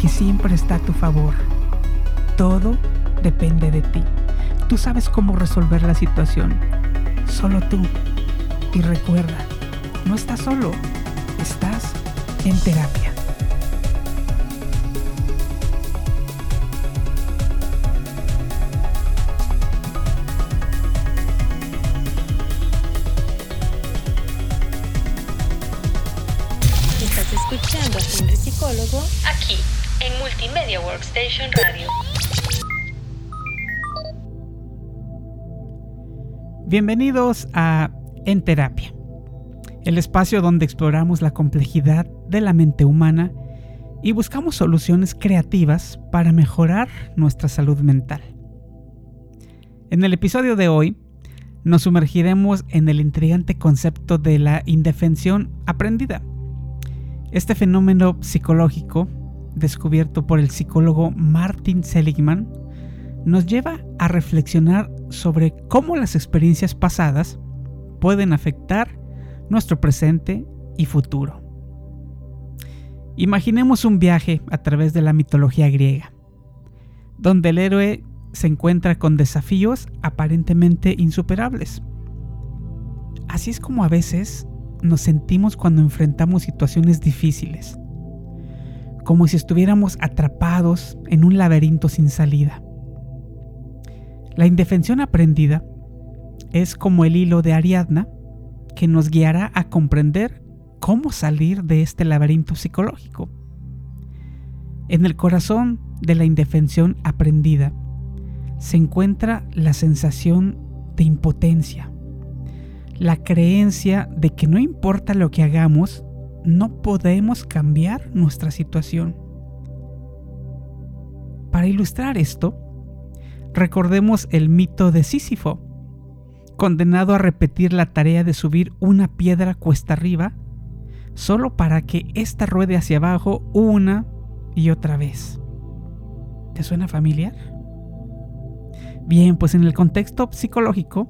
que siempre está a tu favor. Todo depende de ti. Tú sabes cómo resolver la situación. Solo tú. Y recuerda, no estás solo, estás en terapia. Bienvenidos a En Terapia, el espacio donde exploramos la complejidad de la mente humana y buscamos soluciones creativas para mejorar nuestra salud mental. En el episodio de hoy nos sumergiremos en el intrigante concepto de la indefensión aprendida. Este fenómeno psicológico, descubierto por el psicólogo Martin Seligman, nos lleva a reflexionar sobre cómo las experiencias pasadas pueden afectar nuestro presente y futuro. Imaginemos un viaje a través de la mitología griega, donde el héroe se encuentra con desafíos aparentemente insuperables. Así es como a veces nos sentimos cuando enfrentamos situaciones difíciles, como si estuviéramos atrapados en un laberinto sin salida. La indefensión aprendida es como el hilo de Ariadna que nos guiará a comprender cómo salir de este laberinto psicológico. En el corazón de la indefensión aprendida se encuentra la sensación de impotencia, la creencia de que no importa lo que hagamos, no podemos cambiar nuestra situación. Para ilustrar esto, recordemos el mito de Sísifo, condenado a repetir la tarea de subir una piedra cuesta arriba, solo para que ésta ruede hacia abajo una y otra vez. ¿Te suena familiar? Bien, pues en el contexto psicológico,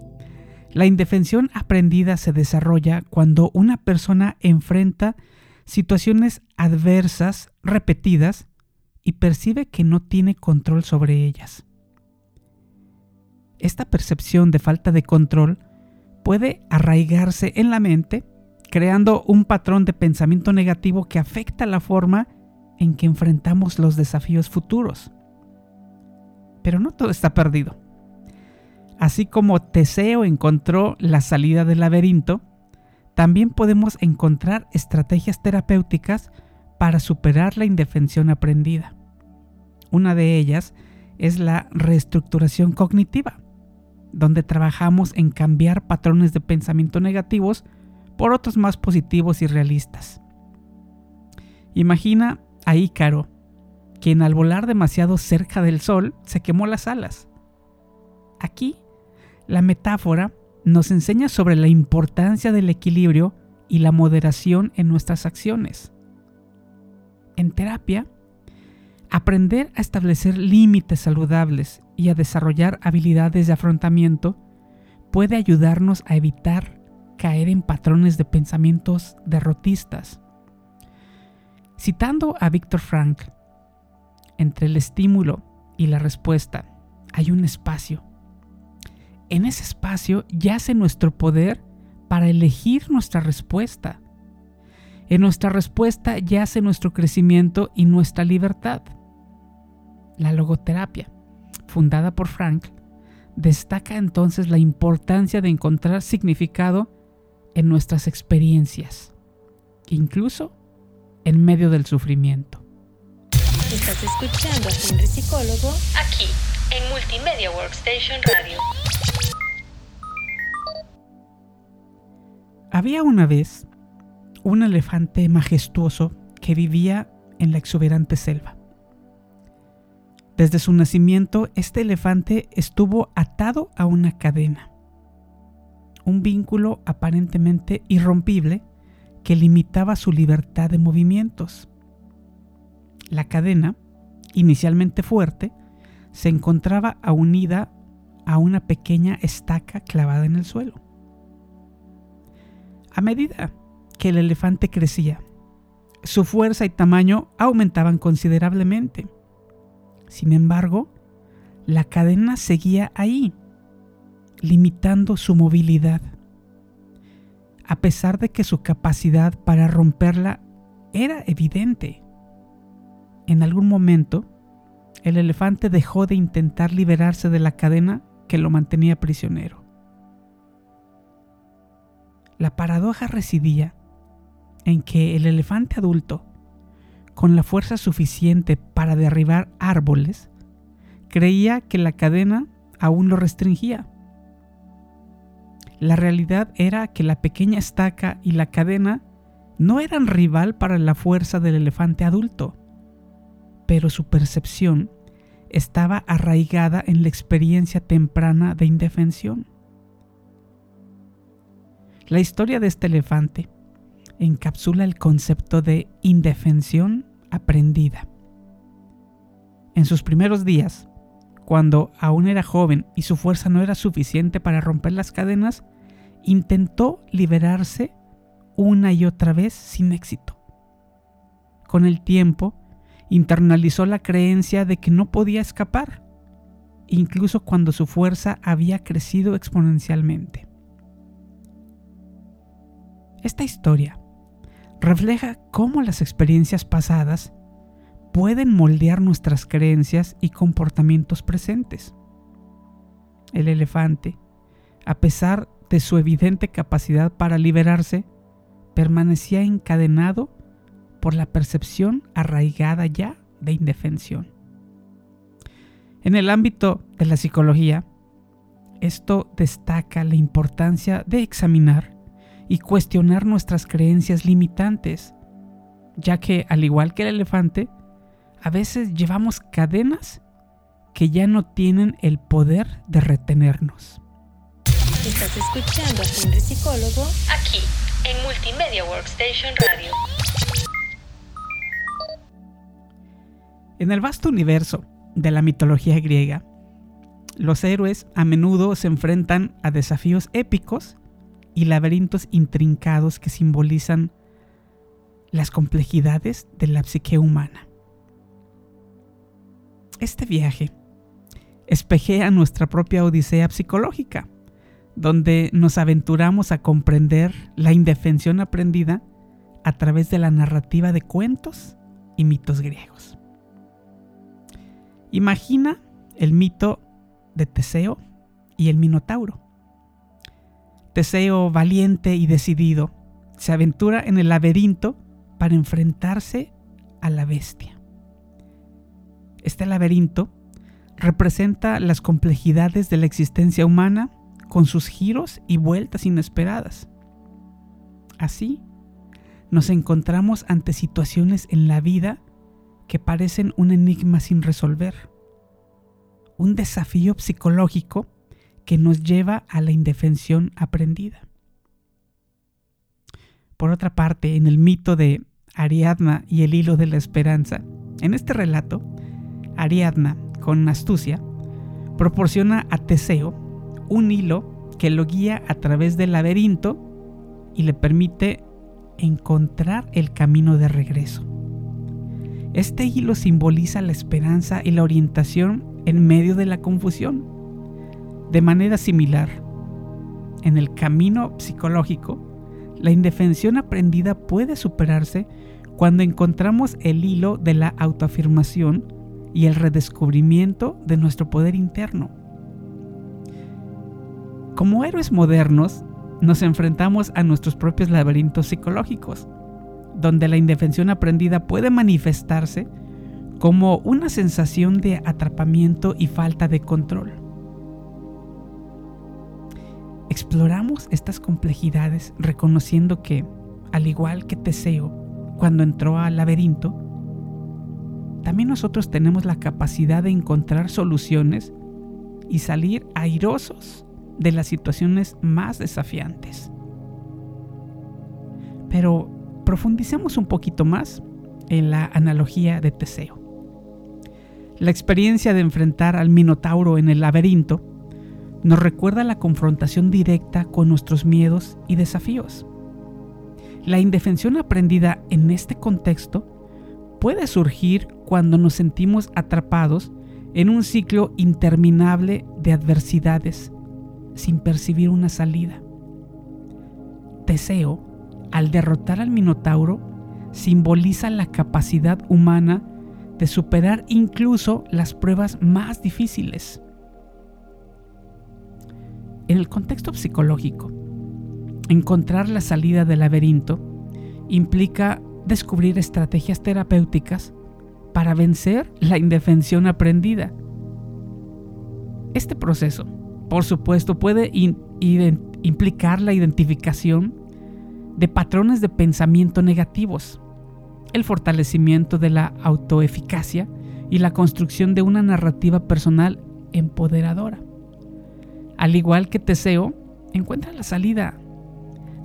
la indefensión aprendida se desarrolla cuando una persona enfrenta situaciones adversas repetidas y percibe que no tiene control sobre ellas. Esta percepción de falta de control puede arraigarse en la mente, creando un patrón de pensamiento negativo que afecta la forma en que enfrentamos los desafíos futuros. Pero no todo está perdido. Así como Teseo encontró la salida del laberinto, también podemos encontrar estrategias terapéuticas para superar la indefensión aprendida. Una de ellas es la reestructuración cognitiva, donde trabajamos en cambiar patrones de pensamiento negativos por otros más positivos y realistas. Imagina a Ícaro, quien al volar demasiado cerca del sol se quemó las alas. Aquí, la metáfora nos enseña sobre la importancia del equilibrio y la moderación en nuestras acciones. En terapia, aprender a establecer límites saludables y a desarrollar habilidades de afrontamiento puede ayudarnos a evitar caer en patrones de pensamientos derrotistas. Citando a Víctor Frank, entre el estímulo y la respuesta hay un espacio. En ese espacio yace nuestro poder para elegir nuestra respuesta. En nuestra respuesta yace nuestro crecimiento y nuestra libertad. La logoterapia, fundada por Frank, destaca entonces la importancia de encontrar significado en nuestras experiencias, incluso en medio del sufrimiento. Estás escuchando a Henry Psicólogo aquí en Multimedia Workstation Radio. Había una vez un elefante majestuoso que vivía en la exuberante selva. Desde su nacimiento, este elefante estuvo atado a una cadena, un vínculo aparentemente irrompible que limitaba su libertad de movimientos. La cadena, inicialmente fuerte, se encontraba unida a una pequeña estaca clavada en el suelo. A medida que el elefante crecía, su fuerza y tamaño aumentaban considerablemente. Sin embargo, la cadena seguía ahí, limitando su movilidad. A pesar de que su capacidad para romperla era evidente. En algún momento, el elefante dejó de intentar liberarse de la cadena que lo mantenía prisionero. La paradoja residía en que el elefante adulto, con la fuerza suficiente para derribar árboles, creía que la cadena aún lo restringía. La realidad era que la pequeña estaca y la cadena no eran rival para la fuerza del elefante adulto, pero su percepción estaba arraigada en la experiencia temprana de indefensión. La historia de este elefante encapsula el concepto de indefensión aprendida. En sus primeros días, cuando aún era joven y su fuerza no era suficiente para romper las cadenas, intentó liberarse una y otra vez sin éxito. Con el tiempo, internalizó la creencia de que no podía escapar, incluso cuando su fuerza había crecido exponencialmente. Esta historia refleja cómo las experiencias pasadas pueden moldear nuestras creencias y comportamientos presentes. El elefante, a pesar de su evidente capacidad para liberarse, permanecía encadenado por la percepción arraigada ya de indefensión. En el ámbito de la psicología, esto destaca la importancia de examinar y cuestionar nuestras creencias limitantes, ya que al igual que el elefante, a veces llevamos cadenas que ya no tienen el poder de retenernos. Estás escuchando a Henry Psicólogo aquí en Multimedia Workstation Radio. En el vasto universo de la mitología griega, los héroes a menudo se enfrentan a desafíos épicos y laberintos intrincados que simbolizan las complejidades de la psique humana. Este viaje espejea nuestra propia odisea psicológica, donde nos aventuramos a comprender la indefensión aprendida a través de la narrativa de cuentos y mitos griegos. Imagina el mito de Teseo y el Minotauro Teseo, valiente y decidido, se aventura en el laberinto para enfrentarse a la bestia. Este laberinto representa las complejidades de la existencia humana con sus giros y vueltas inesperadas. Así, nos encontramos ante situaciones en la vida que parecen un enigma sin resolver, un desafío psicológico que nos lleva a la indefensión aprendida. Por otra parte, en el mito de Ariadna y el hilo de la esperanza, en este relato, Ariadna, con astucia, proporciona a Teseo un hilo que lo guía a través del laberinto y le permite encontrar el camino de regreso. Este hilo simboliza la esperanza y la orientación en medio de la confusión de manera similar, en el camino psicológico, la indefensión aprendida puede superarse cuando encontramos el hilo de la autoafirmación y el redescubrimiento de nuestro poder interno. Como héroes modernos, nos enfrentamos a nuestros propios laberintos psicológicos, donde la indefensión aprendida puede manifestarse como una sensación de atrapamiento y falta de control. Exploramos estas complejidades reconociendo que, al igual que Teseo, cuando entró al laberinto, también nosotros tenemos la capacidad de encontrar soluciones y salir airosos de las situaciones más desafiantes. Pero profundicemos un poquito más en la analogía de Teseo. La experiencia de enfrentar al Minotauro en el laberinto nos recuerda la confrontación directa con nuestros miedos y desafíos. La indefensión aprendida en este contexto puede surgir cuando nos sentimos atrapados en un ciclo interminable de adversidades sin percibir una salida. Teseo, al derrotar al Minotauro, simboliza la capacidad humana de superar incluso las pruebas más difíciles. En el contexto psicológico, encontrar la salida del laberinto implica descubrir estrategias terapéuticas para vencer la indefensión aprendida. Este proceso, por supuesto, puede implicar la identificación de patrones de pensamiento negativos, el fortalecimiento de la autoeficacia y la construcción de una narrativa personal empoderadora. Al igual que Teseo, encuentra la salida.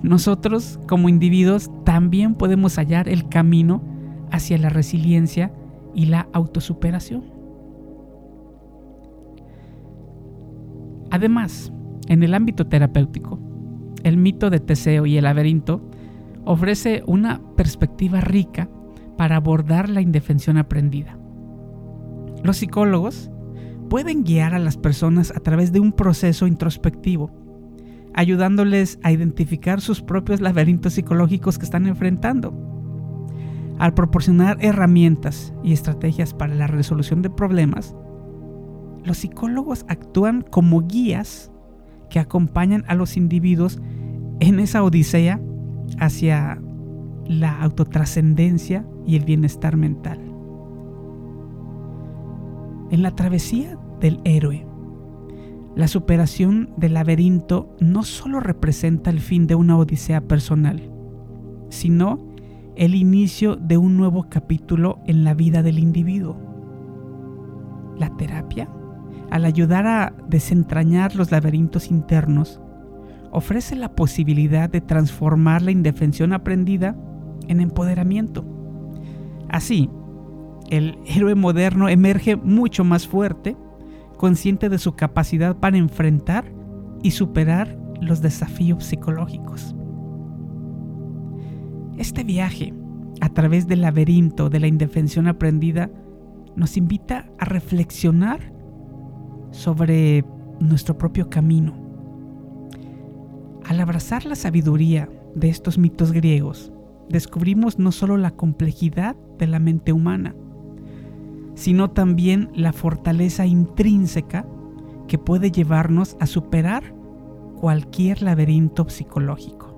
Nosotros, como individuos, también podemos hallar el camino hacia la resiliencia y la autosuperación. Además, en el ámbito terapéutico, el mito de Teseo y el laberinto ofrece una perspectiva rica para abordar la indefensión aprendida. Los psicólogos pueden guiar a las personas a través de un proceso introspectivo, ayudándoles a identificar sus propios laberintos psicológicos que están enfrentando. Al proporcionar herramientas y estrategias para la resolución de problemas, los psicólogos actúan como guías que acompañan a los individuos en esa odisea hacia la autotrascendencia y el bienestar mental. En la travesía del héroe, la superación del laberinto no solo representa el fin de una odisea personal, sino el inicio de un nuevo capítulo en la vida del individuo. La terapia, al ayudar a desentrañar los laberintos internos, ofrece la posibilidad de transformar la indefensión aprendida en empoderamiento. Así, el héroe moderno emerge mucho más fuerte, consciente de su capacidad para enfrentar y superar los desafíos psicológicos. Este viaje a través del laberinto de la indefensión aprendida nos invita a reflexionar sobre nuestro propio camino. Al abrazar la sabiduría de estos mitos griegos, descubrimos no solo la complejidad de la mente humana, sino también la fortaleza intrínseca que puede llevarnos a superar cualquier laberinto psicológico.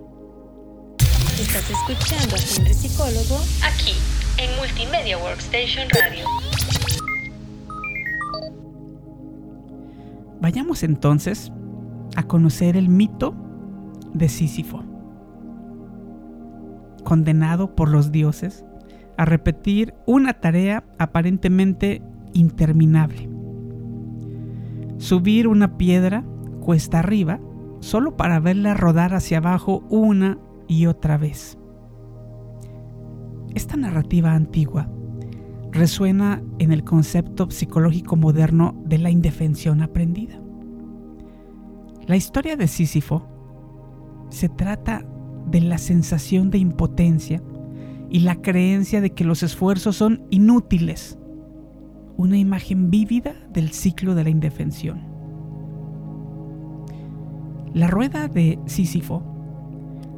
Estás escuchando a Henry Psicólogo aquí en Multimedia Workstation Radio. Vayamos entonces a conocer el mito de Sísifo condenado por los dioses a repetir una tarea aparentemente interminable. Subir una piedra cuesta arriba solo para verla rodar hacia abajo una y otra vez. Esta narrativa antigua resuena en el concepto psicológico moderno de la indefensión aprendida. La historia de Sísifo se trata de la sensación de impotencia y la creencia de que los esfuerzos son inútiles. Una imagen vívida del ciclo de la indefensión. La rueda de Sísifo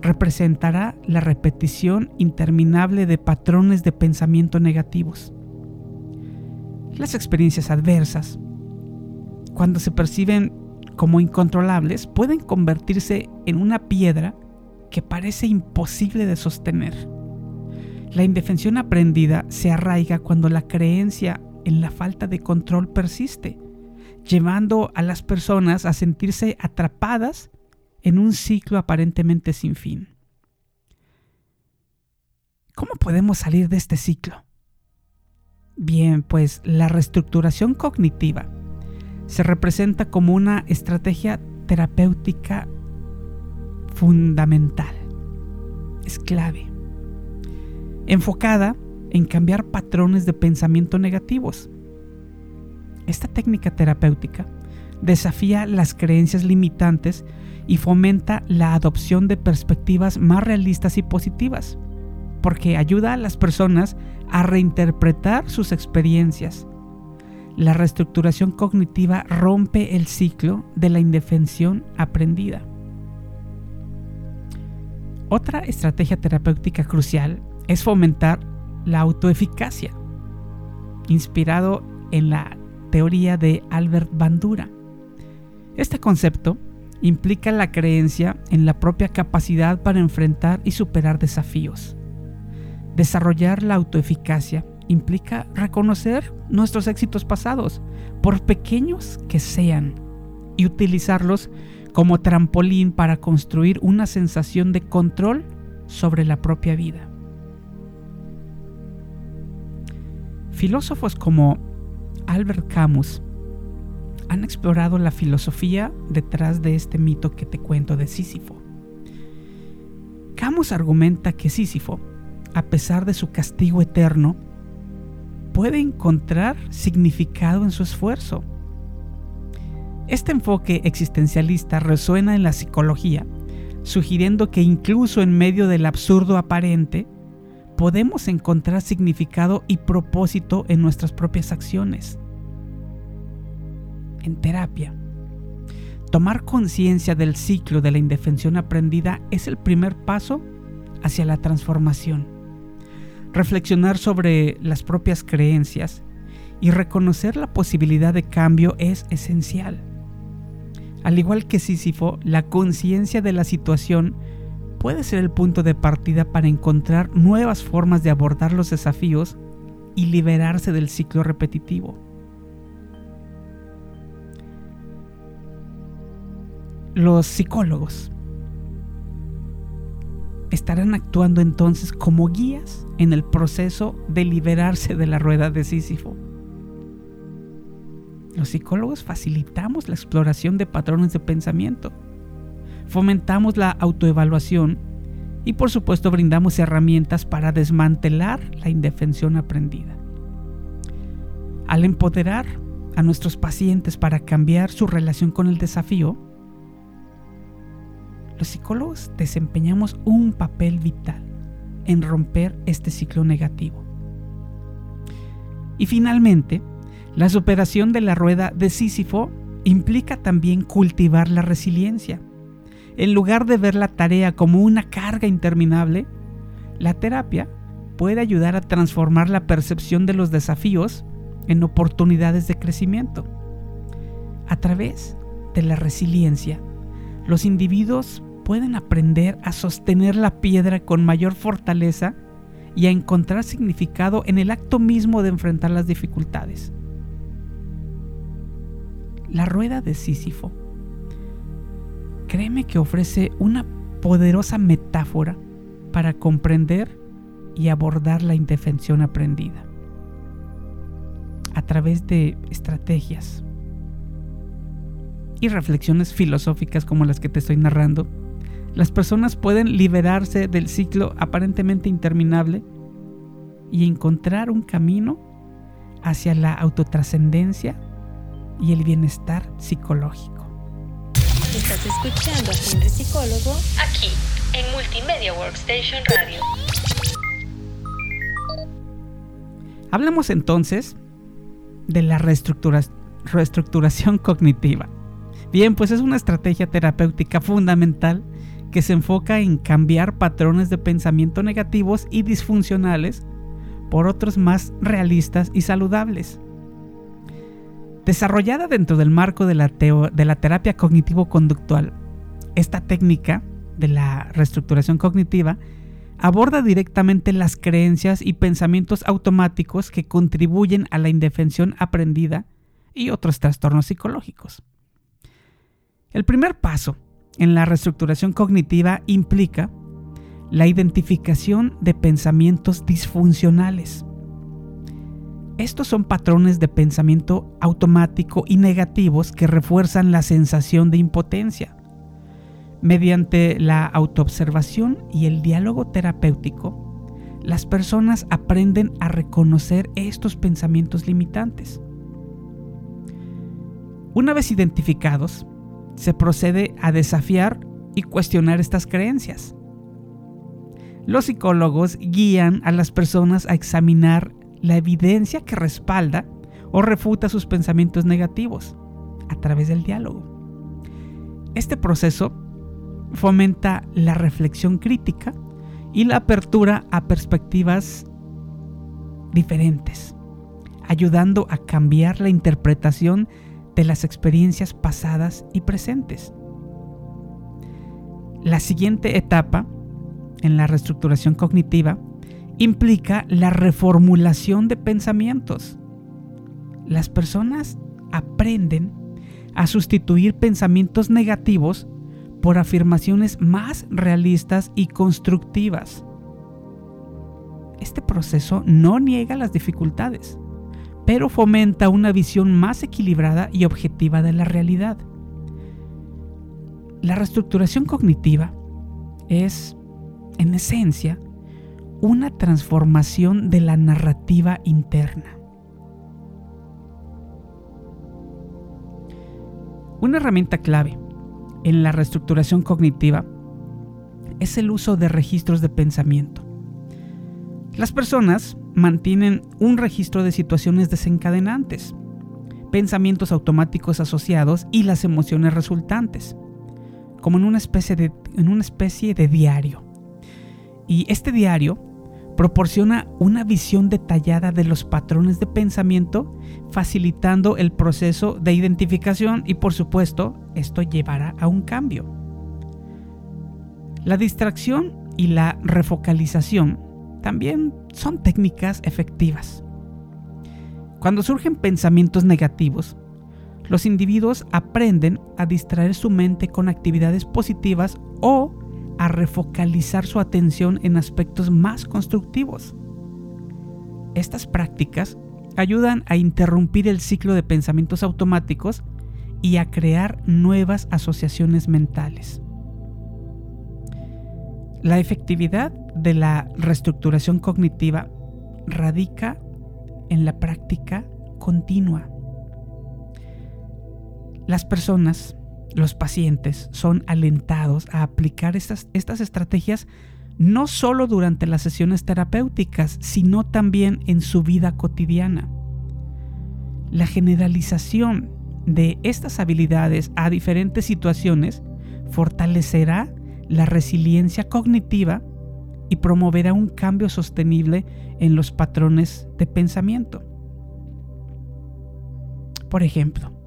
representará la repetición interminable de patrones de pensamiento negativos. Las experiencias adversas, cuando se perciben como incontrolables, pueden convertirse en una piedra que parece imposible de sostener. La indefensión aprendida se arraiga cuando la creencia en la falta de control persiste, llevando a las personas a sentirse atrapadas en un ciclo aparentemente sin fin. ¿Cómo podemos salir de este ciclo? Bien, pues la reestructuración cognitiva se representa como una estrategia terapéutica fundamental. Es clave. Enfocada en cambiar patrones de pensamiento negativos. Esta técnica terapéutica desafía las creencias limitantes y fomenta la adopción de perspectivas más realistas y positivas, porque ayuda a las personas a reinterpretar sus experiencias. La reestructuración cognitiva rompe el ciclo de la indefensión aprendida. Otra estrategia terapéutica crucial es fomentar la autoeficacia, inspirado en la teoría de Albert Bandura. Este concepto implica la creencia en la propia capacidad para enfrentar y superar desafíos. Desarrollar la autoeficacia implica reconocer nuestros éxitos pasados, por pequeños que sean, y utilizarlos como trampolín para construir una sensación de control sobre la propia vida. Filósofos como Albert Camus han explorado la filosofía detrás de este mito que te cuento de Sísifo. Camus argumenta que Sísifo, a pesar de su castigo eterno, puede encontrar significado en su esfuerzo. Este enfoque existencialista resuena en la psicología, sugiriendo que incluso en medio del absurdo aparente, podemos encontrar significado y propósito en nuestras propias acciones en terapia. Tomar conciencia del ciclo de la indefensión aprendida es el primer paso hacia la transformación. Reflexionar sobre las propias creencias y reconocer la posibilidad de cambio es esencial. Al igual que Sísifo, la conciencia de la situación puede ser el punto de partida para encontrar nuevas formas de abordar los desafíos y liberarse del ciclo repetitivo. los psicólogos estarán actuando entonces como guías en el proceso de liberarse de la rueda de Sísifo. Los psicólogos facilitamos la exploración de patrones de pensamiento, fomentamos la autoevaluación y por supuesto brindamos herramientas para desmantelar la indefensión aprendida. Al empoderar a nuestros pacientes para cambiar su relación con el desafío, los psicólogos desempeñamos un papel vital en romper este ciclo negativo. Y finalmente, la superación de la rueda de Sísifo implica también cultivar la resiliencia. En lugar de ver la tarea como una carga interminable, la terapia puede ayudar a transformar la percepción de los desafíos en oportunidades de crecimiento. A través de la resiliencia, los individuos pueden aprender a sostener la piedra con mayor fortaleza y a encontrar significado en el acto mismo de enfrentar las dificultades. La rueda de Sísifo. Créeme que ofrece una poderosa metáfora para comprender y abordar la indefensión aprendida a través de estrategias y reflexiones filosóficas como las que te estoy narrando las personas pueden liberarse del ciclo aparentemente interminable y encontrar un camino hacia la autotrascendencia y el bienestar psicológico. Estás escuchando a Henry Psicólogo aquí en Multimedia Workstation Radio. Hablamos entonces de la reestructuración cognitiva. Bien, pues es una estrategia terapéutica fundamental que se enfoca en cambiar patrones de pensamiento negativos y disfuncionales por otros más realistas y saludables. Desarrollada dentro del marco de la, terapia cognitivo-conductual, esta técnica de la reestructuración cognitiva aborda directamente las creencias y pensamientos automáticos que contribuyen a la indefensión aprendida y otros trastornos psicológicos. El primer paso en la reestructuración cognitiva implica la identificación de pensamientos disfuncionales. Estos son patrones de pensamiento automático y negativos que refuerzan la sensación de impotencia. Mediante la autoobservación y el diálogo terapéutico, las personas aprenden a reconocer estos pensamientos limitantes. Una vez identificados, se procede a desafiar y cuestionar estas creencias. Los psicólogos guían a las personas a examinar la evidencia que respalda o refuta sus pensamientos negativos a través del diálogo. Este proceso fomenta la reflexión crítica y la apertura a perspectivas diferentes, ayudando a cambiar la interpretación de las experiencias pasadas y presentes. La siguiente etapa en la reestructuración cognitiva implica la reformulación de pensamientos. Las personas aprenden a sustituir pensamientos negativos por afirmaciones más realistas y constructivas. Este proceso no niega las dificultades, pero fomenta una visión más equilibrada y objetiva de la realidad. La reestructuración cognitiva es, en esencia, una transformación de la narrativa interna. Una herramienta clave en la reestructuración cognitiva es el uso de registros de pensamiento. Las personas mantienen un registro de situaciones desencadenantes, pensamientos automáticos asociados y las emociones resultantes, como en una especie de, en una especie de diario. Y este diario proporciona una visión detallada de los patrones de pensamiento, facilitando el proceso de identificación y por supuesto esto llevará a un cambio. La distracción y la refocalización también son técnicas efectivas. Cuando surgen pensamientos negativos, los individuos aprenden a distraer su mente con actividades positivas o a refocalizar su atención en aspectos más constructivos. Estas prácticas ayudan a interrumpir el ciclo de pensamientos automáticos y a crear nuevas asociaciones mentales. La efectividad de la reestructuración cognitiva radica en la práctica continua. Las personas, los pacientes, son alentados a aplicar estas, estrategias no solo durante las sesiones terapéuticas, sino también en su vida cotidiana. La generalización de estas habilidades a diferentes situaciones fortalecerá la resiliencia cognitiva y promoverá un cambio sostenible en los patrones de pensamiento. Por ejemplo,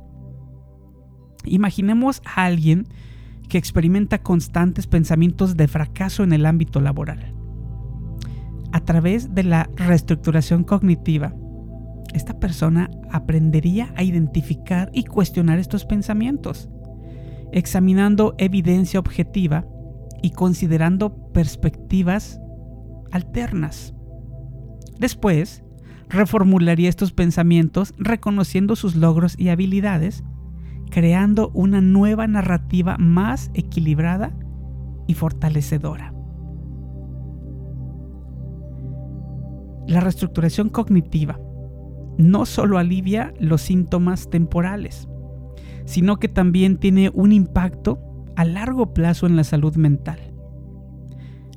imaginemos a alguien que experimenta constantes pensamientos de fracaso en el ámbito laboral. A través de la reestructuración cognitiva, esta persona aprendería a identificar y cuestionar estos pensamientos, examinando evidencia objetiva y considerando perspectivas alternas. Después, reformularía estos pensamientos reconociendo sus logros y habilidades, creando una nueva narrativa más equilibrada y fortalecedora. La reestructuración cognitiva no solo alivia los síntomas temporales, sino que también tiene un impacto a largo plazo en la salud mental.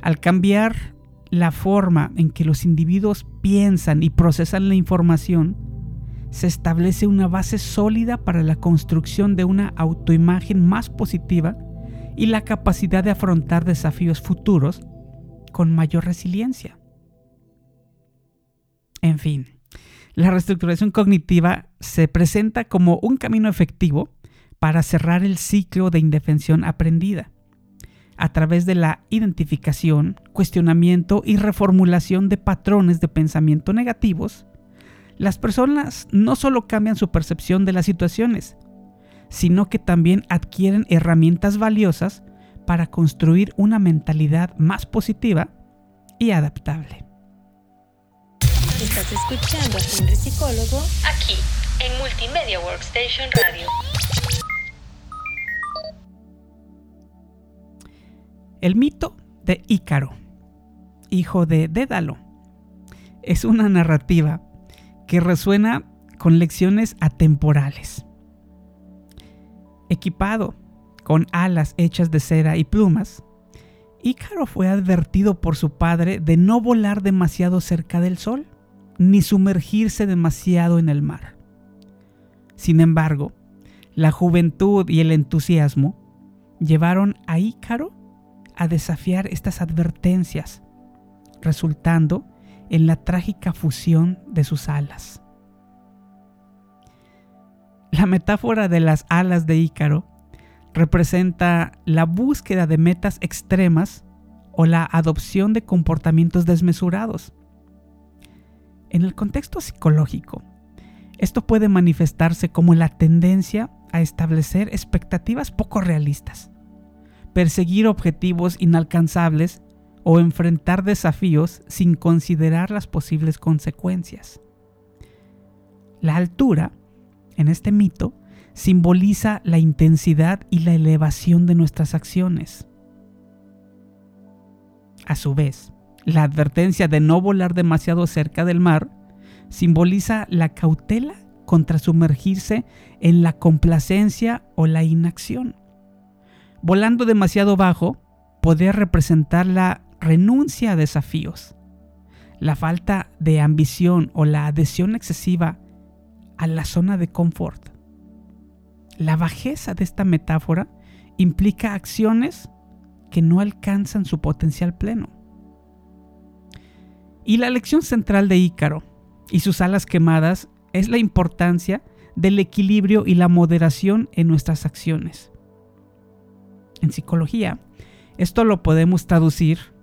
Al cambiar la forma en que los individuos piensan y procesan la información, se establece una base sólida para la construcción de una autoimagen más positiva y la capacidad de afrontar desafíos futuros con mayor resiliencia. En fin, la reestructuración cognitiva se presenta como un camino efectivo para cerrar el ciclo de indefensión aprendida, a través de la identificación, cuestionamiento y reformulación de patrones de pensamiento negativos, las personas no solo cambian su percepción de las situaciones, sino que también adquieren herramientas valiosas para construir una mentalidad más positiva y adaptable. Estás escuchando a Psicólogo aquí en Multimedia Workstation Radio. El mito de Ícaro, hijo de Dédalo, es una narrativa que resuena con lecciones atemporales. Equipado con alas hechas de cera y plumas, Ícaro fue advertido por su padre de no volar demasiado cerca del sol, ni sumergirse demasiado en el mar. Sin embargo, la juventud y el entusiasmo llevaron a Ícaro a desafiar estas advertencias, resultando en la trágica fusión de sus alas. La metáfora de las alas de Ícaro representa la búsqueda de metas extremas o la adopción de comportamientos desmesurados. En el contexto psicológico, esto puede manifestarse como la tendencia a establecer expectativas poco realistas, perseguir objetivos inalcanzables o enfrentar desafíos sin considerar las posibles consecuencias. La altura, en este mito, simboliza la intensidad y la elevación de nuestras acciones. A su vez, la advertencia de no volar demasiado cerca del mar simboliza la cautela contra sumergirse en la complacencia o la inacción. Volando demasiado bajo podría representar la renuncia a desafíos, la falta de ambición o la adhesión excesiva a la zona de confort. La bajeza de esta metáfora implica acciones que no alcanzan su potencial pleno. Y la lección central de Ícaro y sus alas quemadas es la importancia del equilibrio y la moderación en nuestras acciones. En psicología, esto lo podemos traducir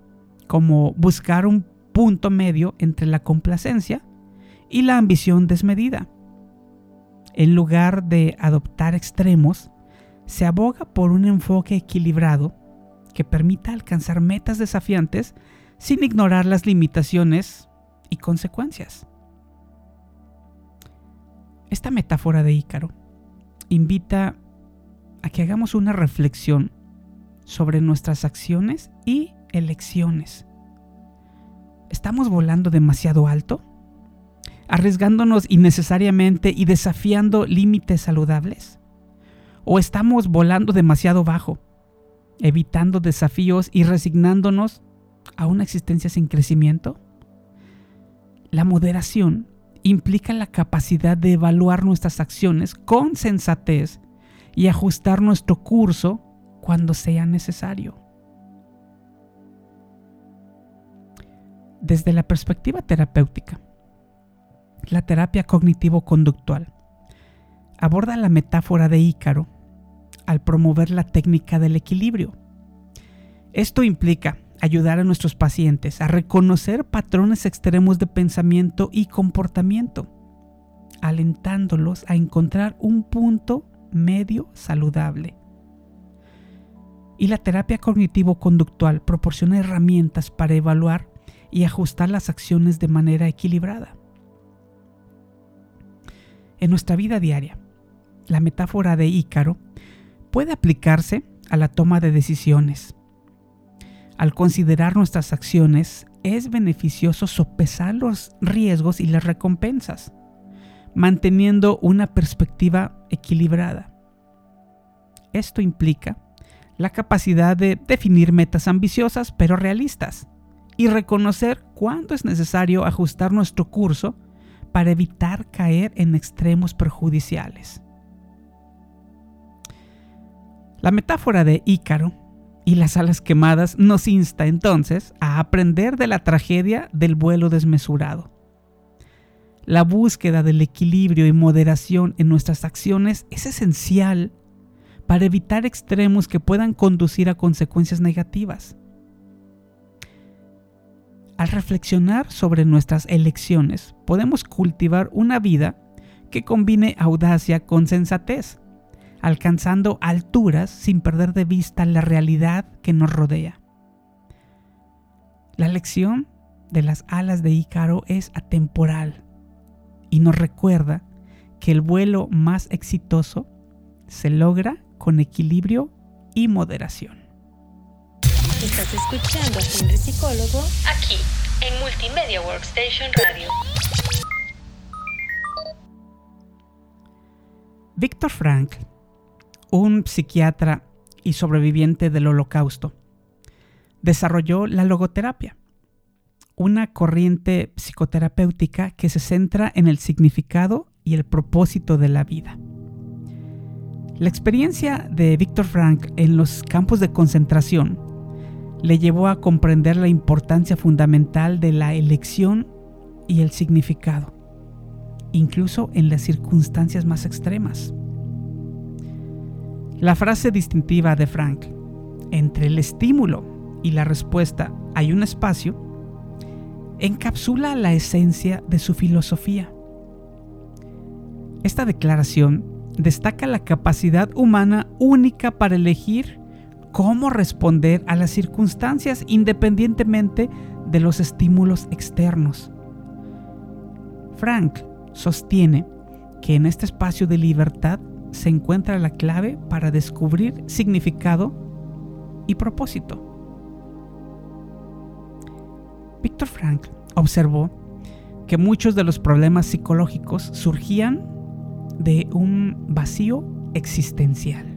como buscar un punto medio entre la complacencia y la ambición desmedida. En lugar de adoptar extremos, se aboga por un enfoque equilibrado que permita alcanzar metas desafiantes sin ignorar las limitaciones y consecuencias. Esta metáfora de Ícaro invita a que hagamos una reflexión sobre nuestras acciones y elecciones. ¿Estamos volando demasiado alto? arriesgándonos innecesariamente y desafiando límites saludables? ¿O estamos volando demasiado bajo, evitando desafíos y resignándonos a una existencia sin crecimiento? La moderación implica la capacidad de evaluar nuestras acciones con sensatez y ajustar nuestro curso cuando sea necesario. Desde la perspectiva terapéutica, la terapia cognitivo-conductual. Aborda la metáfora de Ícaro al promover la técnica del equilibrio. Esto implica ayudar a nuestros pacientes a reconocer patrones extremos de pensamiento y comportamiento, alentándolos a encontrar un punto medio saludable. Y la terapia cognitivo-conductual proporciona herramientas para evaluar y ajustar las acciones de manera equilibrada. En nuestra vida diaria, la metáfora de Ícaro puede aplicarse a la toma de decisiones. Al considerar nuestras acciones, es beneficioso sopesar los riesgos y las recompensas, manteniendo una perspectiva equilibrada. Esto implica la capacidad de definir metas ambiciosas pero realistas y reconocer cuándo es necesario ajustar nuestro curso para evitar caer en extremos perjudiciales. La metáfora de Ícaro y las alas quemadas nos insta entonces a aprender de la tragedia del vuelo desmesurado. La búsqueda del equilibrio y moderación en nuestras acciones es esencial para evitar extremos que puedan conducir a consecuencias negativas. Al reflexionar sobre nuestras elecciones, podemos cultivar una vida que combine audacia con sensatez, alcanzando alturas sin perder de vista la realidad que nos rodea. La lección de las alas de Ícaro es atemporal y nos recuerda que el vuelo más exitoso se logra con equilibrio y moderación. Estás escuchando a Henry Psicólogo aquí en Multimedia Workstation Radio. Víctor Frank, un psiquiatra y sobreviviente del holocausto, desarrolló la logoterapia, una corriente psicoterapéutica que se centra en el significado y el propósito de la vida. La experiencia de Víctor Frank en los campos de concentración le llevó a comprender la importancia fundamental de la elección y el significado, incluso en las circunstancias más extremas. La frase distintiva de Frank, entre el estímulo y la respuesta hay un espacio, encapsula la esencia de su filosofía. Esta declaración destaca la capacidad humana única para elegir cómo responder a las circunstancias independientemente de los estímulos externos. Frank sostiene que en este espacio de libertad se encuentra la clave para descubrir significado y propósito. Víctor Frank observó que muchos de los problemas psicológicos surgían de un vacío existencial,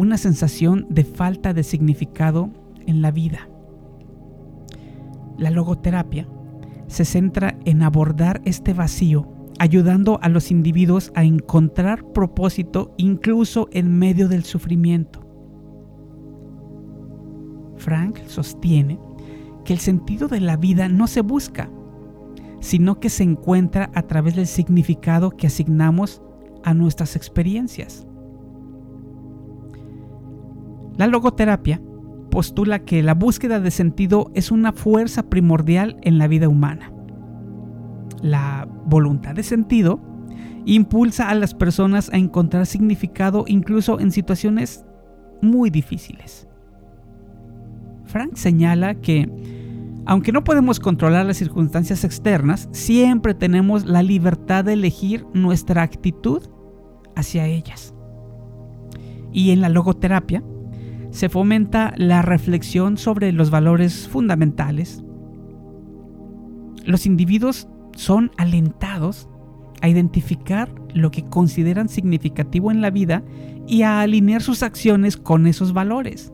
una sensación de falta de significado en la vida. La logoterapia se centra en abordar este vacío, ayudando a los individuos a encontrar propósito incluso en medio del sufrimiento. Frank sostiene que el sentido de la vida no se busca, sino que se encuentra a través del significado que asignamos a nuestras experiencias. La logoterapia postula que la búsqueda de sentido es una fuerza primordial en la vida humana. La voluntad de sentido impulsa a las personas a encontrar significado incluso en situaciones muy difíciles. Frank señala que aunque no podemos controlar las circunstancias externas, siempre tenemos la libertad de elegir nuestra actitud hacia ellas. Y en la logoterapia se fomenta la reflexión sobre los valores fundamentales. Los individuos son alentados a identificar lo que consideran significativo en la vida y a alinear sus acciones con esos valores.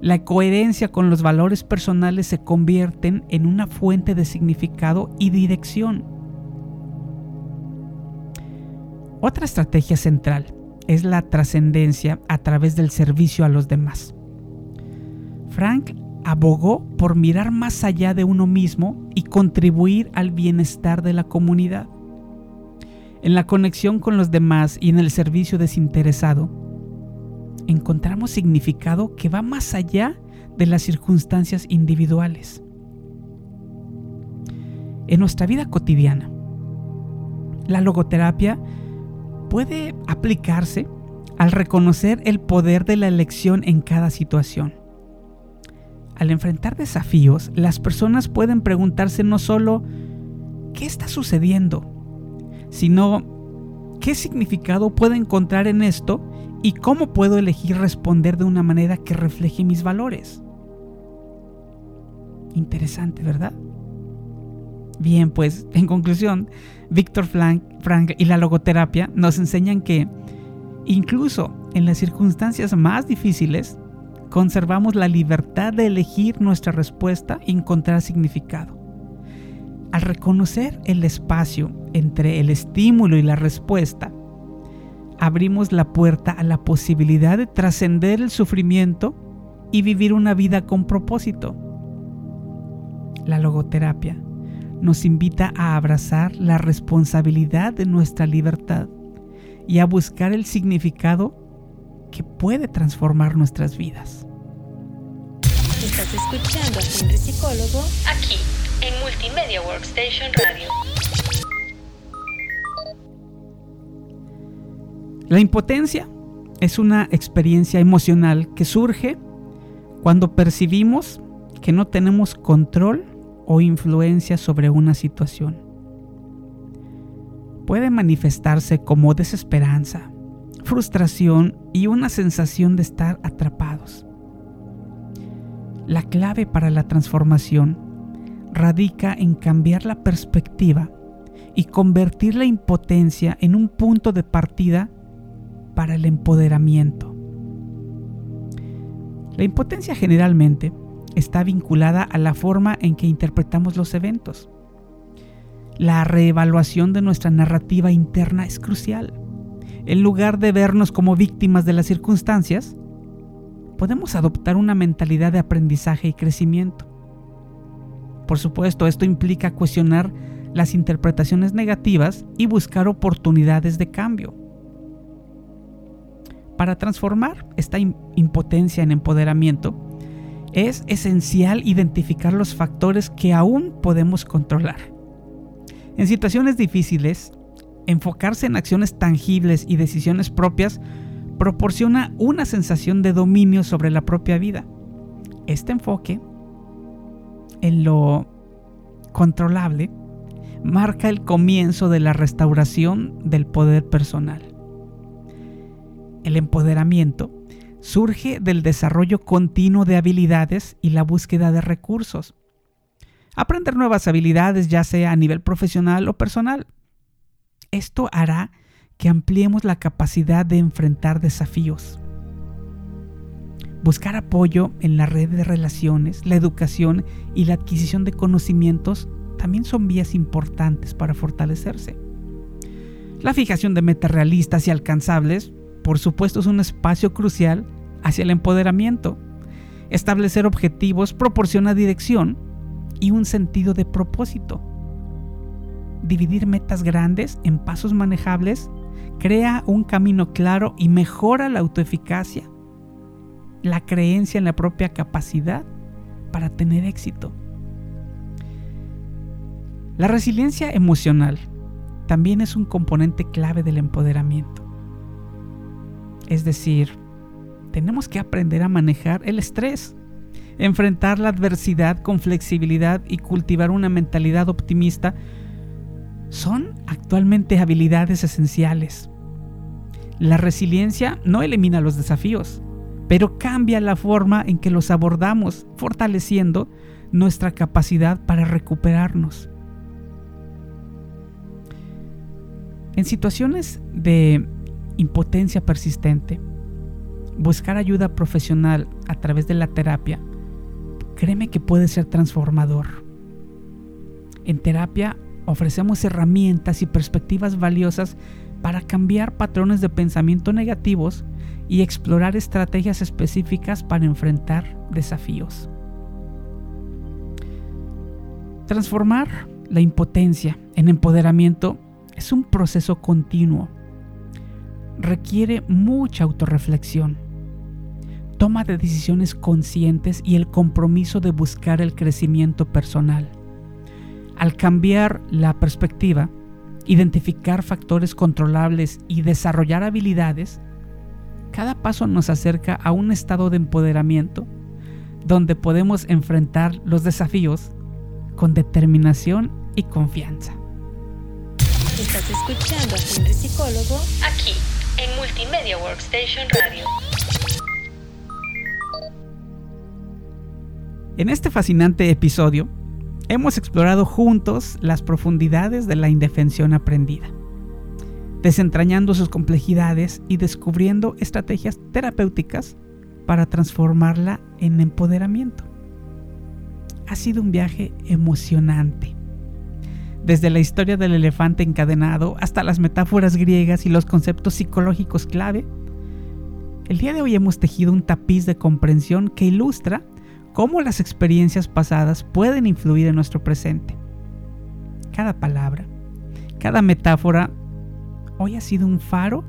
La coherencia con los valores personales se convierten en una fuente de significado y dirección. Otra estrategia central es la trascendencia a través del servicio a los demás. Frank abogó por mirar más allá de uno mismo y contribuir al bienestar de la comunidad. En la conexión con los demás y en el servicio desinteresado, encontramos significado que va más allá de las circunstancias individuales. En nuestra vida cotidiana, la logoterapia puede aplicarse al reconocer el poder de la elección en cada situación. Al enfrentar desafíos, las personas pueden preguntarse no solo ¿qué está sucediendo? sino ¿qué significado puedo encontrar en esto ¿Y cómo puedo elegir responder de una manera que refleje mis valores? Interesante, ¿verdad? Bien, pues en conclusión, Víctor Frank y la logoterapia nos enseñan que incluso en las circunstancias más difíciles, conservamos la libertad de elegir nuestra respuesta y encontrar significado. Al reconocer el espacio entre el estímulo y la respuesta, abrimos la puerta a la posibilidad de trascender el sufrimiento y vivir una vida con propósito. La logoterapia nos invita a abrazar la responsabilidad de nuestra libertad y a buscar el significado que puede transformar nuestras vidas. Estás escuchando a Psicólogo aquí en Multimedia Workstation Radio. La impotencia es una experiencia emocional que surge cuando percibimos que no tenemos control o influencia sobre una situación. Puede manifestarse como desesperanza, frustración y una sensación de estar atrapados. La clave para la transformación radica en cambiar la perspectiva y convertir la impotencia en un punto de partida para el empoderamiento. La impotencia generalmente está vinculada a la forma en que interpretamos los eventos. La reevaluación de nuestra narrativa interna es crucial. En lugar de vernos como víctimas de las circunstancias, podemos adoptar una mentalidad de aprendizaje y crecimiento. Por supuesto, esto implica cuestionar las interpretaciones negativas y buscar oportunidades de cambio. Para transformar esta impotencia en empoderamiento, es esencial identificar los factores que aún podemos controlar. En situaciones difíciles, enfocarse en acciones tangibles y decisiones propias proporciona una sensación de dominio sobre la propia vida. Este enfoque en lo controlable marca el comienzo de la restauración del poder personal. El empoderamiento surge del desarrollo continuo de habilidades y la búsqueda de recursos. Aprender nuevas habilidades ya sea a nivel profesional o personal. Esto hará que ampliemos la capacidad de enfrentar desafíos. Buscar apoyo en la red de relaciones, la educación y la adquisición de conocimientos también son vías importantes para fortalecerse. La fijación de metas realistas y alcanzables, por supuesto, es un espacio crucial hacia el empoderamiento. Establecer objetivos proporciona dirección y un sentido de propósito. Dividir metas grandes en pasos manejables crea un camino claro y mejora la autoeficacia, la creencia en la propia capacidad para tener éxito. La resiliencia emocional también es un componente clave del empoderamiento. Es decir, tenemos que aprender a manejar el estrés, enfrentar la adversidad con flexibilidad y cultivar una mentalidad optimista son actualmente habilidades esenciales. La resiliencia no elimina los desafíos, pero cambia la forma en que los abordamos, fortaleciendo nuestra capacidad para recuperarnos. En situaciones de impotencia persistente, buscar ayuda profesional a través de la terapia, créeme que puede ser transformador. En terapia ofrecemos herramientas y perspectivas valiosas para cambiar patrones de pensamiento negativos y explorar estrategias específicas para enfrentar desafíos. Transformar la impotencia en empoderamiento es un proceso continuo. Requiere mucha autorreflexión, toma de decisiones conscientes y el compromiso de buscar el crecimiento personal. Al cambiar la perspectiva, identificar factores controlables y desarrollar habilidades, cada paso nos acerca a un estado de empoderamiento donde podemos enfrentar los desafíos con determinación y confianza. Estás escuchando a Psicólogo aquí en Multimedia Workstation Radio. En este fascinante episodio hemos explorado juntos las profundidades de la indefensión aprendida, desentrañando sus complejidades y descubriendo estrategias terapéuticas para transformarla en empoderamiento. Ha sido un viaje emocionante. Desde la historia del elefante encadenado hasta las metáforas griegas y los conceptos psicológicos clave, el día de hoy hemos tejido un tapiz de comprensión que ilustra cómo las experiencias pasadas pueden influir en nuestro presente. Cada palabra, cada metáfora hoy ha sido un faro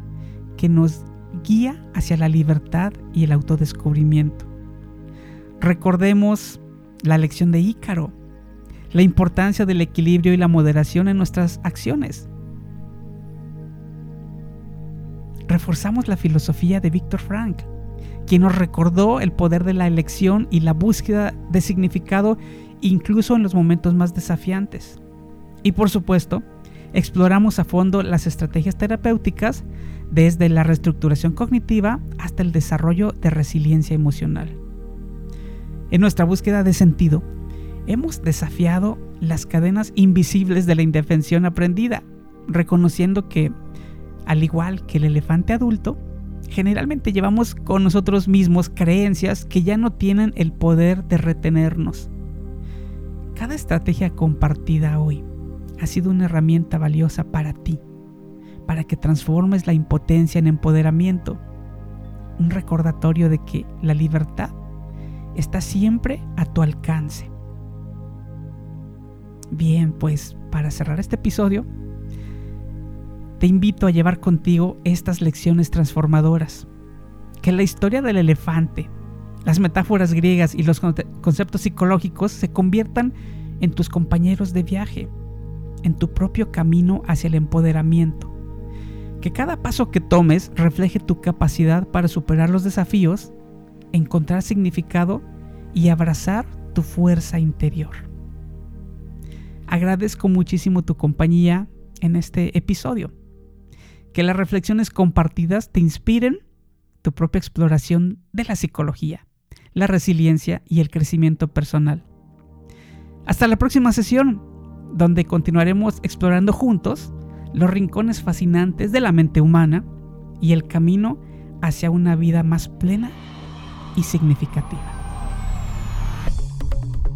que nos guía hacia la libertad y el autodescubrimiento. Recordemos la lección de Ícaro, la importancia del equilibrio y la moderación en nuestras acciones. Reforzamos la filosofía de Víctor Frank, quien nos recordó el poder de la elección y la búsqueda de significado incluso en los momentos más desafiantes. Y por supuesto, exploramos a fondo las estrategias terapéuticas desde la reestructuración cognitiva hasta el desarrollo de resiliencia emocional. En nuestra búsqueda de sentido, hemos desafiado las cadenas invisibles de la indefensión aprendida, reconociendo que, al igual que el elefante adulto, generalmente llevamos con nosotros mismos creencias que ya no tienen el poder de retenernos. Cada estrategia compartida hoy ha sido una herramienta valiosa para ti, para que transformes la impotencia en empoderamiento, un recordatorio de que la libertad está siempre a tu alcance. Bien, pues para cerrar este episodio, te invito a llevar contigo estas lecciones transformadoras. Que la historia del elefante, las metáforas griegas y los conceptos psicológicos se conviertan en tus compañeros de viaje, en tu propio camino hacia el empoderamiento. Que cada paso que tomes refleje tu capacidad para superar los desafíos, encontrar significado y abrazar tu fuerza interior. Agradezco muchísimo tu compañía en este episodio. Que las reflexiones compartidas te inspiren tu propia exploración de la psicología, la resiliencia y el crecimiento personal. Hasta la próxima sesión, donde continuaremos explorando juntos los rincones fascinantes de la mente humana y el camino hacia una vida más plena y significativa.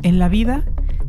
En la vida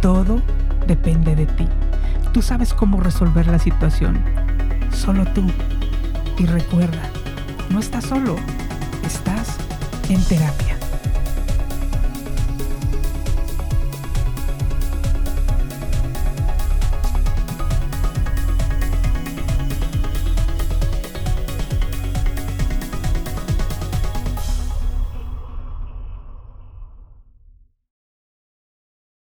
Todo depende de ti. Tú sabes cómo resolver la situación. Solo tú. Y recuerda, no estás solo, estás en terapia.